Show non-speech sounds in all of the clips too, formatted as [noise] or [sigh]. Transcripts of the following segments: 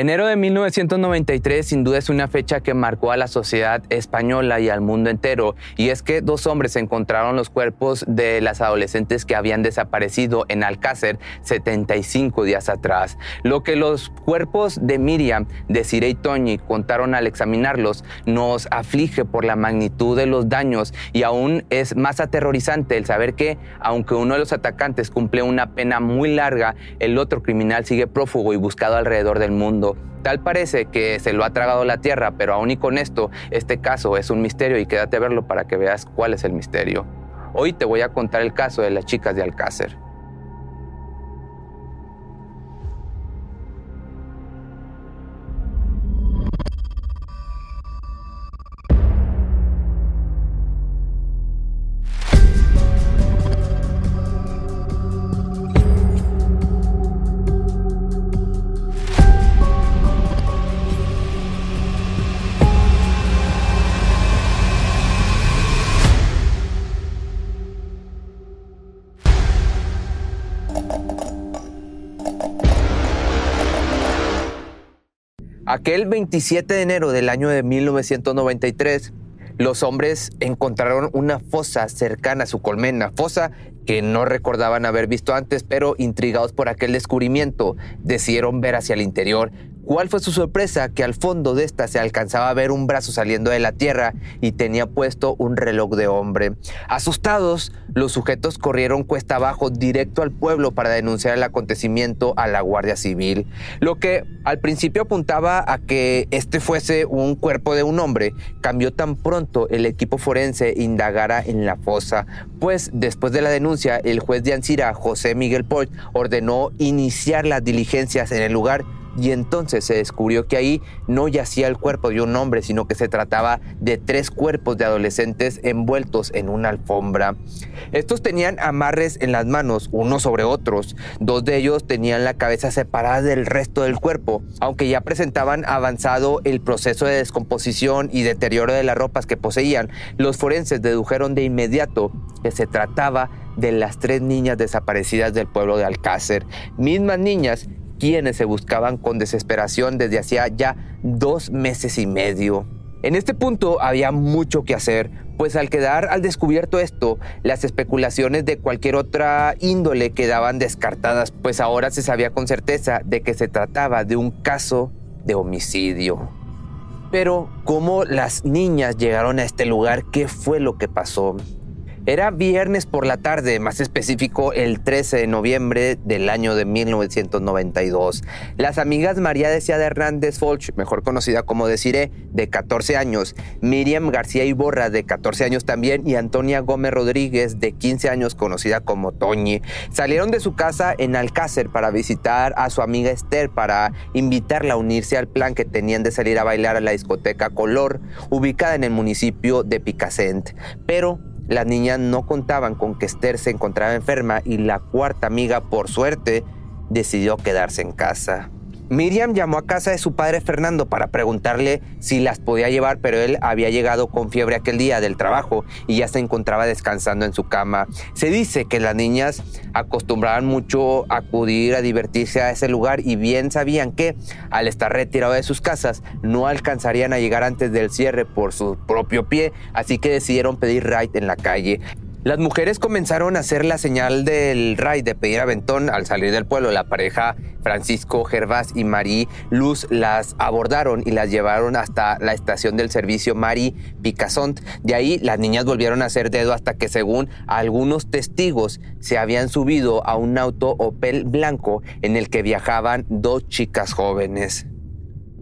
Enero de 1993 sin duda es una fecha que marcó a la sociedad española y al mundo entero, y es que dos hombres encontraron los cuerpos de las adolescentes que habían desaparecido en Alcácer 75 días atrás. Lo que los cuerpos de Miriam, de Cire y Toñi contaron al examinarlos nos aflige por la magnitud de los daños y aún es más aterrorizante el saber que, aunque uno de los atacantes cumple una pena muy larga, el otro criminal sigue prófugo y buscado alrededor del mundo Tal parece que se lo ha tragado la tierra, pero aún y con esto, este caso es un misterio y quédate a verlo para que veas cuál es el misterio. Hoy te voy a contar el caso de las chicas de Alcácer. Aquel 27 de enero del año de 1993, los hombres encontraron una fosa cercana a su colmena, fosa que no recordaban haber visto antes, pero intrigados por aquel descubrimiento, decidieron ver hacia el interior ¿Cuál fue su sorpresa? Que al fondo de esta se alcanzaba a ver un brazo saliendo de la tierra y tenía puesto un reloj de hombre. Asustados, los sujetos corrieron cuesta abajo directo al pueblo para denunciar el acontecimiento a la Guardia Civil. Lo que al principio apuntaba a que este fuese un cuerpo de un hombre, cambió tan pronto el equipo forense indagara en la fosa, pues después de la denuncia, el juez de Ancira, José Miguel Port, ordenó iniciar las diligencias en el lugar y entonces se descubrió que ahí no yacía el cuerpo de un hombre, sino que se trataba de tres cuerpos de adolescentes envueltos en una alfombra. Estos tenían amarres en las manos, unos sobre otros. Dos de ellos tenían la cabeza separada del resto del cuerpo, aunque ya presentaban avanzado el proceso de descomposición y deterioro de las ropas que poseían. Los forenses dedujeron de inmediato que se trataba de las tres niñas desaparecidas del pueblo de Alcácer, mismas niñas quienes se buscaban con desesperación desde hacía ya dos meses y medio. En este punto había mucho que hacer, pues al quedar al descubierto esto, las especulaciones de cualquier otra índole quedaban descartadas, pues ahora se sabía con certeza de que se trataba de un caso de homicidio. Pero, ¿cómo las niñas llegaron a este lugar? ¿Qué fue lo que pasó? Era viernes por la tarde, más específico el 13 de noviembre del año de 1992. Las amigas María Deseada Hernández Folch, mejor conocida como Desiree, de 14 años, Miriam García Iborra, de 14 años también, y Antonia Gómez Rodríguez, de 15 años, conocida como Toñi, salieron de su casa en Alcácer para visitar a su amiga Esther para invitarla a unirse al plan que tenían de salir a bailar a la discoteca Color, ubicada en el municipio de Picacent. Pero las niñas no contaban con que Esther se encontraba enferma y la cuarta amiga, por suerte, decidió quedarse en casa. Miriam llamó a casa de su padre Fernando para preguntarle si las podía llevar, pero él había llegado con fiebre aquel día del trabajo y ya se encontraba descansando en su cama. Se dice que las niñas acostumbraban mucho a acudir a divertirse a ese lugar y bien sabían que al estar retirado de sus casas no alcanzarían a llegar antes del cierre por su propio pie, así que decidieron pedir ride en la calle. Las mujeres comenzaron a hacer la señal del ray de pedir aventón al salir del pueblo. La pareja Francisco Gervás y Marí Luz las abordaron y las llevaron hasta la estación del servicio Marí Picasont. De ahí las niñas volvieron a hacer dedo hasta que según algunos testigos se habían subido a un auto Opel blanco en el que viajaban dos chicas jóvenes.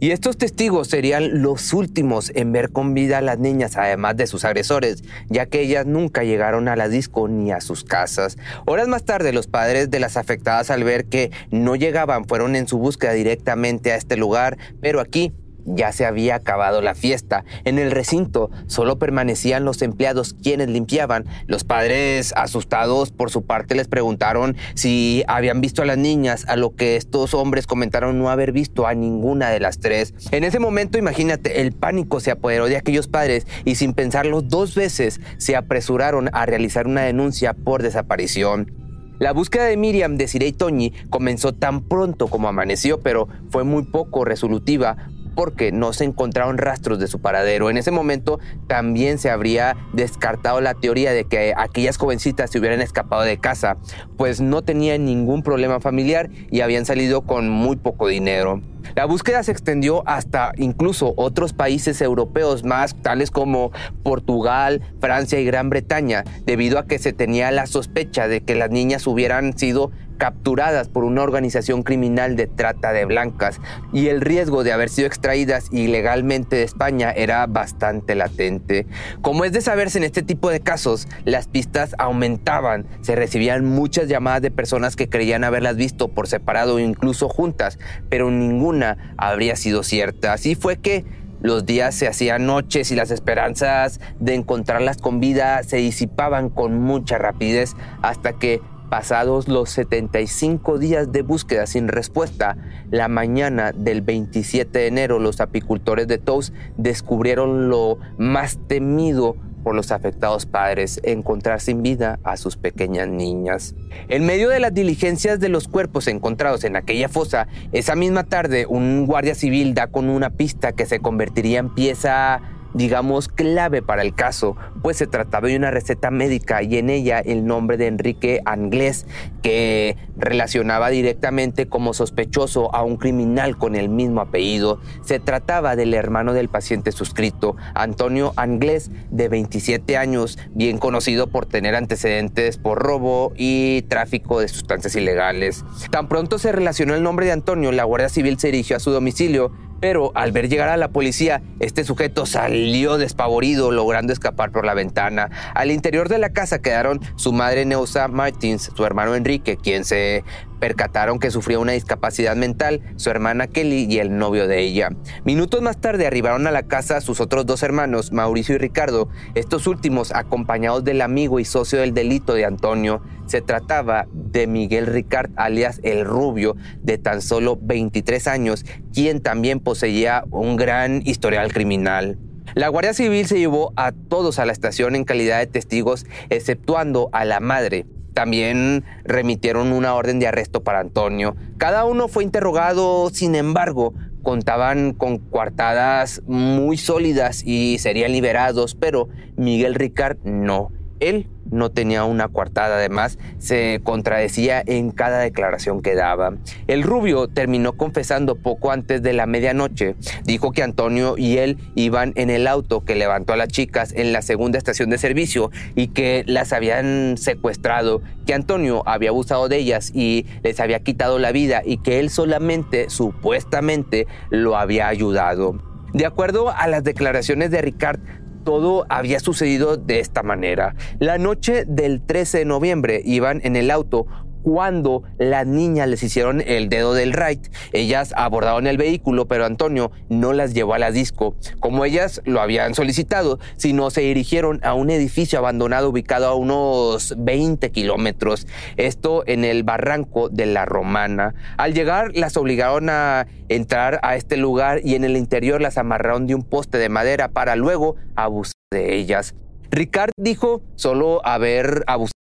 Y estos testigos serían los últimos en ver con vida a las niñas, además de sus agresores, ya que ellas nunca llegaron a la disco ni a sus casas. Horas más tarde, los padres de las afectadas al ver que no llegaban fueron en su búsqueda directamente a este lugar, pero aquí ya se había acabado la fiesta. En el recinto solo permanecían los empleados quienes limpiaban. Los padres, asustados por su parte, les preguntaron si habían visto a las niñas, a lo que estos hombres comentaron no haber visto a ninguna de las tres. En ese momento, imagínate, el pánico se apoderó de aquellos padres y sin pensarlo dos veces se apresuraron a realizar una denuncia por desaparición. La búsqueda de Miriam, de y Toñi comenzó tan pronto como amaneció, pero fue muy poco resolutiva porque no se encontraron rastros de su paradero. En ese momento también se habría descartado la teoría de que aquellas jovencitas se hubieran escapado de casa, pues no tenían ningún problema familiar y habían salido con muy poco dinero. La búsqueda se extendió hasta incluso otros países europeos más, tales como Portugal, Francia y Gran Bretaña, debido a que se tenía la sospecha de que las niñas hubieran sido capturadas por una organización criminal de trata de blancas y el riesgo de haber sido extraídas ilegalmente de España era bastante latente. Como es de saberse en este tipo de casos, las pistas aumentaban, se recibían muchas llamadas de personas que creían haberlas visto por separado o incluso juntas, pero ninguna habría sido cierta. Así fue que los días se hacían noches y las esperanzas de encontrarlas con vida se disipaban con mucha rapidez hasta que Pasados los 75 días de búsqueda sin respuesta, la mañana del 27 de enero los apicultores de Tous descubrieron lo más temido por los afectados padres, encontrar sin vida a sus pequeñas niñas. En medio de las diligencias de los cuerpos encontrados en aquella fosa, esa misma tarde un guardia civil da con una pista que se convertiría en pieza digamos, clave para el caso, pues se trataba de una receta médica y en ella el nombre de Enrique Anglés, que relacionaba directamente como sospechoso a un criminal con el mismo apellido. Se trataba del hermano del paciente suscrito, Antonio Anglés, de 27 años, bien conocido por tener antecedentes por robo y tráfico de sustancias ilegales. Tan pronto se relacionó el nombre de Antonio, la Guardia Civil se dirigió a su domicilio pero al ver llegar a la policía, este sujeto salió despavorido, logrando escapar por la ventana. Al interior de la casa quedaron su madre Neusa Martins, su hermano Enrique, quien se percataron que sufría una discapacidad mental, su hermana Kelly y el novio de ella. Minutos más tarde arribaron a la casa sus otros dos hermanos, Mauricio y Ricardo, estos últimos acompañados del amigo y socio del delito de Antonio. Se trataba de Miguel Ricard, alias El Rubio, de tan solo 23 años, quien también poseía un gran historial criminal. La Guardia Civil se llevó a todos a la estación en calidad de testigos, exceptuando a la madre, también remitieron una orden de arresto para Antonio. Cada uno fue interrogado, sin embargo, contaban con coartadas muy sólidas y serían liberados, pero Miguel Ricard no. Él no tenía una coartada, además se contradecía en cada declaración que daba. El rubio terminó confesando poco antes de la medianoche. Dijo que Antonio y él iban en el auto que levantó a las chicas en la segunda estación de servicio y que las habían secuestrado, que Antonio había abusado de ellas y les había quitado la vida y que él solamente, supuestamente, lo había ayudado. De acuerdo a las declaraciones de Ricard, todo había sucedido de esta manera. La noche del 13 de noviembre iban en el auto cuando las niñas les hicieron el dedo del right. Ellas abordaron el vehículo, pero Antonio no las llevó a la disco, como ellas lo habían solicitado, sino se dirigieron a un edificio abandonado ubicado a unos 20 kilómetros, esto en el barranco de la Romana. Al llegar las obligaron a entrar a este lugar y en el interior las amarraron de un poste de madera para luego abusar de ellas. Ricard dijo solo haber abusado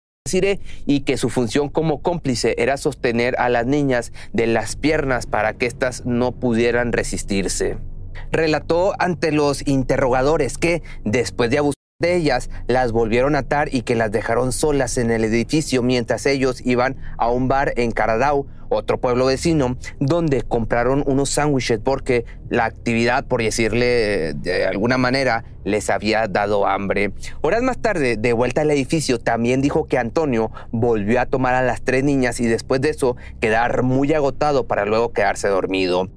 y que su función como cómplice era sostener a las niñas de las piernas para que éstas no pudieran resistirse. Relató ante los interrogadores que, después de abusar de ellas, las volvieron a atar y que las dejaron solas en el edificio mientras ellos iban a un bar en Caradao otro pueblo vecino, donde compraron unos sándwiches porque la actividad, por decirle de alguna manera, les había dado hambre. Horas más tarde, de vuelta al edificio, también dijo que Antonio volvió a tomar a las tres niñas y después de eso quedar muy agotado para luego quedarse dormido.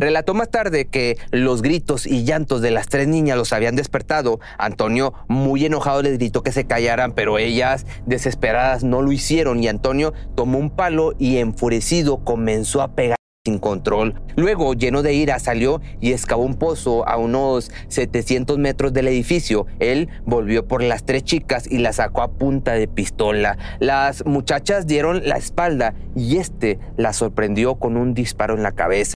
Relató más tarde que los gritos y llantos de las tres niñas los habían despertado. Antonio, muy enojado, les gritó que se callaran, pero ellas, desesperadas, no lo hicieron y Antonio tomó un palo y enfurecido comenzó a pegar sin control. Luego, lleno de ira, salió y excavó un pozo a unos 700 metros del edificio. Él volvió por las tres chicas y las sacó a punta de pistola. Las muchachas dieron la espalda y este las sorprendió con un disparo en la cabeza.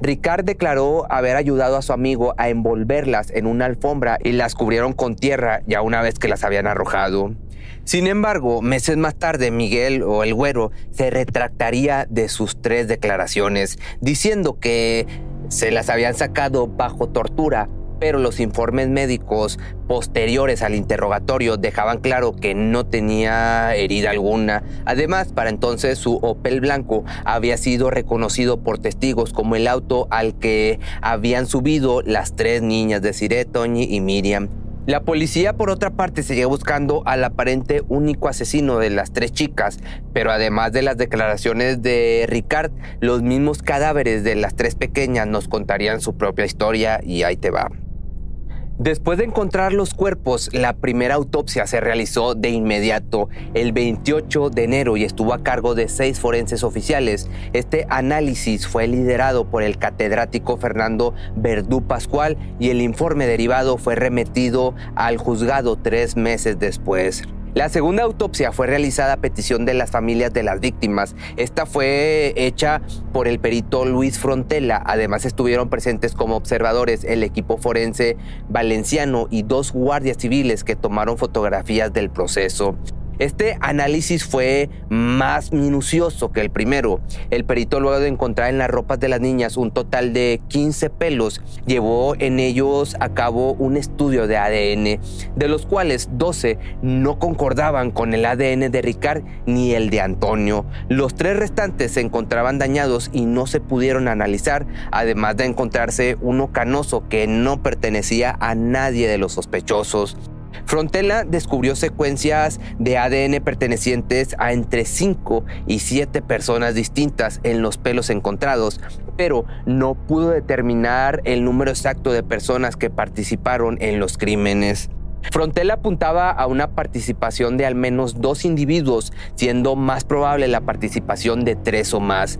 Ricard declaró haber ayudado a su amigo a envolverlas en una alfombra y las cubrieron con tierra ya una vez que las habían arrojado. Sin embargo, meses más tarde, Miguel o el güero se retractaría de sus tres declaraciones, diciendo que se las habían sacado bajo tortura pero los informes médicos posteriores al interrogatorio dejaban claro que no tenía herida alguna. Además, para entonces su Opel blanco había sido reconocido por testigos como el auto al que habían subido las tres niñas de Cire, Toñi y Miriam. La policía, por otra parte, seguía buscando al aparente único asesino de las tres chicas, pero además de las declaraciones de Ricard, los mismos cadáveres de las tres pequeñas nos contarían su propia historia y ahí te va. Después de encontrar los cuerpos, la primera autopsia se realizó de inmediato el 28 de enero y estuvo a cargo de seis forenses oficiales. Este análisis fue liderado por el catedrático Fernando Verdú Pascual y el informe derivado fue remitido al juzgado tres meses después. La segunda autopsia fue realizada a petición de las familias de las víctimas. Esta fue hecha por el perito Luis Frontela. Además estuvieron presentes como observadores el equipo forense valenciano y dos guardias civiles que tomaron fotografías del proceso. Este análisis fue más minucioso que el primero. El perito luego de encontrar en las ropas de las niñas un total de 15 pelos, llevó en ellos a cabo un estudio de ADN, de los cuales 12 no concordaban con el ADN de Ricard ni el de Antonio. Los tres restantes se encontraban dañados y no se pudieron analizar, además de encontrarse uno canoso que no pertenecía a nadie de los sospechosos. Frontela descubrió secuencias de ADN pertenecientes a entre 5 y 7 personas distintas en los pelos encontrados, pero no pudo determinar el número exacto de personas que participaron en los crímenes. Frontela apuntaba a una participación de al menos dos individuos, siendo más probable la participación de tres o más.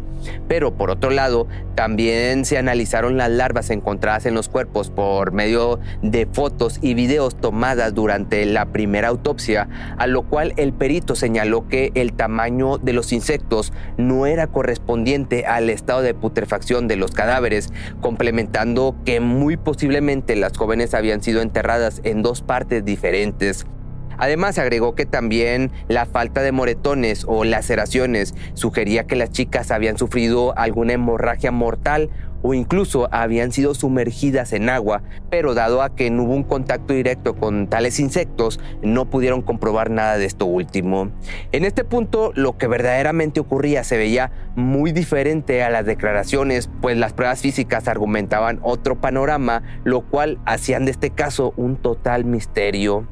Pero por otro lado, también se analizaron las larvas encontradas en los cuerpos por medio de fotos y videos tomadas durante la primera autopsia, a lo cual el perito señaló que el tamaño de los insectos no era correspondiente al estado de putrefacción de los cadáveres, complementando que muy posiblemente las jóvenes habían sido enterradas en dos partes diferentes. Además, agregó que también la falta de moretones o laceraciones sugería que las chicas habían sufrido alguna hemorragia mortal o incluso habían sido sumergidas en agua, pero dado a que no hubo un contacto directo con tales insectos, no pudieron comprobar nada de esto último. En este punto, lo que verdaderamente ocurría se veía muy diferente a las declaraciones, pues las pruebas físicas argumentaban otro panorama, lo cual hacían de este caso un total misterio.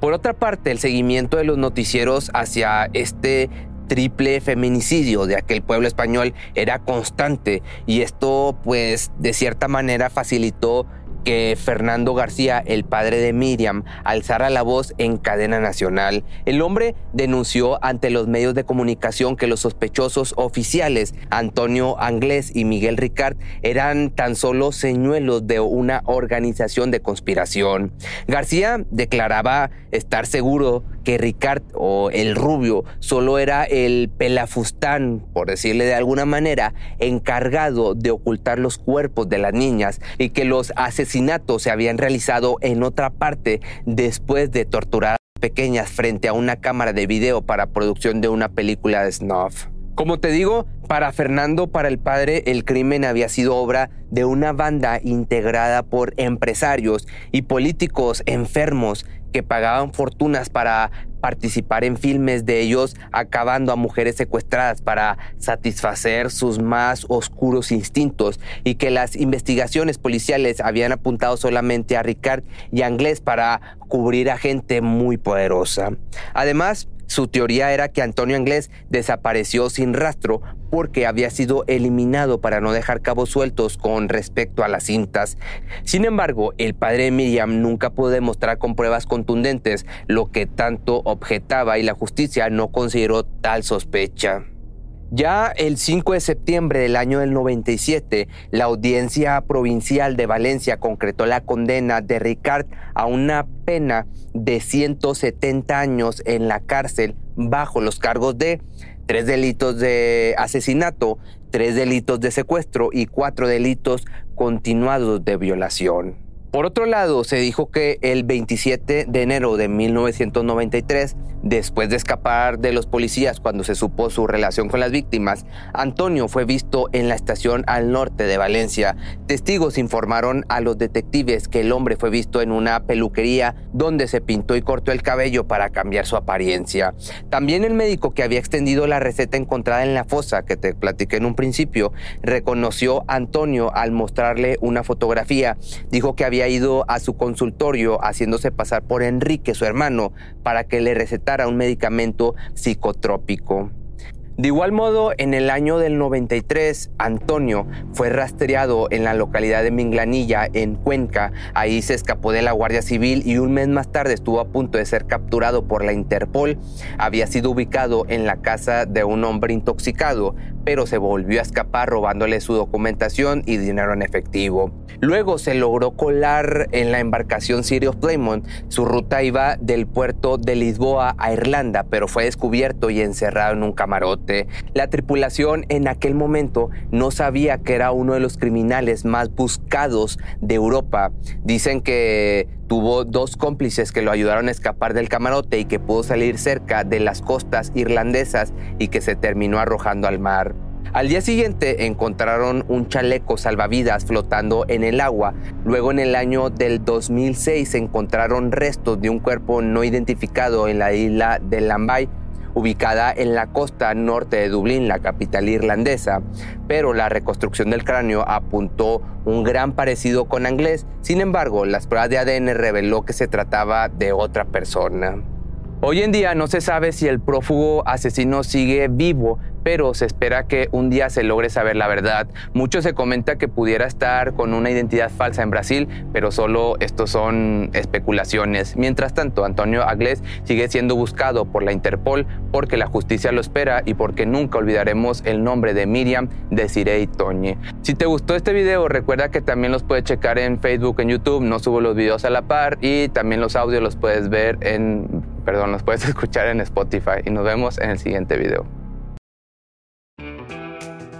Por otra parte, el seguimiento de los noticieros hacia este triple feminicidio de aquel pueblo español era constante y esto pues de cierta manera facilitó que Fernando García, el padre de Miriam, alzara la voz en cadena nacional. El hombre denunció ante los medios de comunicación que los sospechosos oficiales, Antonio Anglés y Miguel Ricard, eran tan solo señuelos de una organización de conspiración. García declaraba estar seguro que Ricard o el rubio solo era el pelafustán, por decirle de alguna manera, encargado de ocultar los cuerpos de las niñas y que los asesinatos se habían realizado en otra parte después de torturar a pequeñas frente a una cámara de video para producción de una película de snuff. Como te digo, para Fernando, para el padre, el crimen había sido obra de una banda integrada por empresarios y políticos enfermos que pagaban fortunas para participar en filmes de ellos acabando a mujeres secuestradas para satisfacer sus más oscuros instintos y que las investigaciones policiales habían apuntado solamente a Ricard y a Anglés para cubrir a gente muy poderosa. Además, su teoría era que Antonio Anglés desapareció sin rastro porque había sido eliminado para no dejar cabos sueltos con respecto a las cintas. Sin embargo, el padre de Miriam nunca pudo demostrar con pruebas contundentes lo que tanto objetaba y la justicia no consideró tal sospecha. Ya el 5 de septiembre del año del 97, la audiencia provincial de Valencia concretó la condena de Ricard a una pena de 170 años en la cárcel bajo los cargos de tres delitos de asesinato, tres delitos de secuestro y cuatro delitos continuados de violación. Por otro lado, se dijo que el 27 de enero de 1993, después de escapar de los policías cuando se supo su relación con las víctimas, Antonio fue visto en la estación al norte de Valencia. Testigos informaron a los detectives que el hombre fue visto en una peluquería donde se pintó y cortó el cabello para cambiar su apariencia. También el médico que había extendido la receta encontrada en la fosa que te platiqué en un principio, reconoció a Antonio al mostrarle una fotografía. Dijo que había ido a su consultorio haciéndose pasar por Enrique, su hermano, para que le recetara un medicamento psicotrópico. De igual modo, en el año del 93, Antonio fue rastreado en la localidad de Minglanilla, en Cuenca. Ahí se escapó de la Guardia Civil y un mes más tarde estuvo a punto de ser capturado por la Interpol. Había sido ubicado en la casa de un hombre intoxicado, pero se volvió a escapar robándole su documentación y dinero en efectivo. Luego se logró colar en la embarcación City of Plymouth. Su ruta iba del puerto de Lisboa a Irlanda, pero fue descubierto y encerrado en un camarote. La tripulación en aquel momento no sabía que era uno de los criminales más buscados de Europa. Dicen que tuvo dos cómplices que lo ayudaron a escapar del camarote y que pudo salir cerca de las costas irlandesas y que se terminó arrojando al mar. Al día siguiente encontraron un chaleco salvavidas flotando en el agua. Luego en el año del 2006 encontraron restos de un cuerpo no identificado en la isla de Lambay, ubicada en la costa norte de Dublín, la capital irlandesa. Pero la reconstrucción del cráneo apuntó un gran parecido con Anglés. Sin embargo, las pruebas de ADN reveló que se trataba de otra persona. Hoy en día no se sabe si el prófugo asesino sigue vivo, pero se espera que un día se logre saber la verdad. Mucho se comenta que pudiera estar con una identidad falsa en Brasil, pero solo estos son especulaciones. Mientras tanto, Antonio Aglés sigue siendo buscado por la Interpol porque la justicia lo espera y porque nunca olvidaremos el nombre de Miriam Desiree Toñi. Si te gustó este video, recuerda que también los puedes checar en Facebook, en YouTube, no subo los videos a la par y también los audios los puedes ver en, perdón, los puedes [laughs] escuchar en Spotify y nos vemos en el siguiente video.